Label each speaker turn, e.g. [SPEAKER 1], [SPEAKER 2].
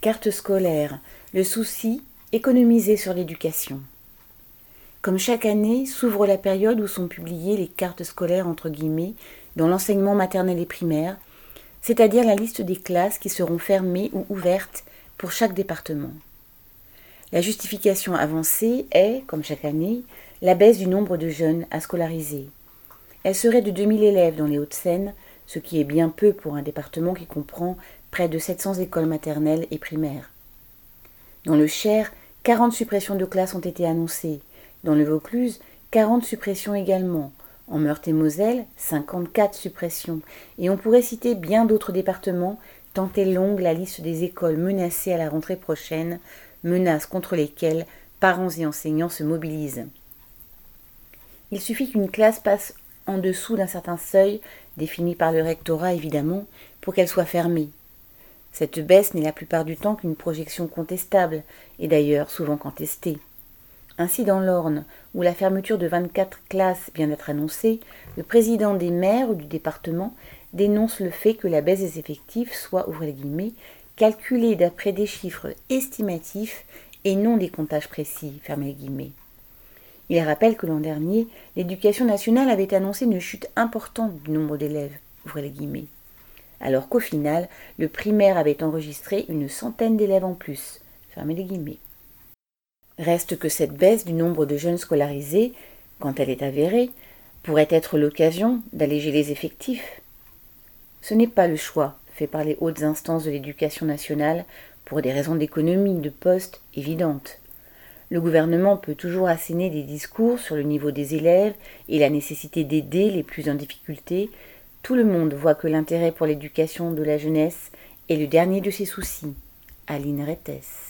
[SPEAKER 1] Carte scolaire, le souci, économiser sur l'éducation. Comme chaque année, s'ouvre la période où sont publiées les cartes scolaires entre guillemets dans l'enseignement maternel et primaire, c'est-à-dire la liste des classes qui seront fermées ou ouvertes pour chaque département. La justification avancée est, comme chaque année, la baisse du nombre de jeunes à scolariser. Elle serait de 2000 élèves dans les Hauts-de-Seine, ce qui est bien peu pour un département qui comprend près de 700 écoles maternelles et primaires. Dans le Cher, 40 suppressions de classes ont été annoncées. Dans le Vaucluse, 40 suppressions également. En Meurthe-et-Moselle, 54 suppressions. Et on pourrait citer bien d'autres départements, tant est longue la liste des écoles menacées à la rentrée prochaine, menaces contre lesquelles parents et enseignants se mobilisent. Il suffit qu'une classe passe en dessous d'un certain seuil, défini par le rectorat évidemment, pour qu'elle soit fermée. Cette baisse n'est la plupart du temps qu'une projection contestable, et d'ailleurs souvent contestée. Ainsi dans l'Orne, où la fermeture de 24 classes vient d'être annoncée, le président des maires du département dénonce le fait que la baisse des effectifs soit, ouvrez guillemets, calculée d'après des chiffres estimatifs et non des comptages précis. Il rappelle que l'an dernier, l'éducation nationale avait annoncé une chute importante du nombre d'élèves, les guillemets alors qu'au final, le primaire avait enregistré une centaine d'élèves en plus. Fermez les guillemets. Reste que cette baisse du nombre de jeunes scolarisés, quand elle est avérée, pourrait être l'occasion d'alléger les effectifs. Ce n'est pas le choix fait par les hautes instances de l'éducation nationale pour des raisons d'économie de poste évidentes. Le gouvernement peut toujours asséner des discours sur le niveau des élèves et la nécessité d'aider les plus en difficulté, tout le monde voit que l'intérêt pour l'éducation de la jeunesse est le dernier de ses soucis. Aline Rettes.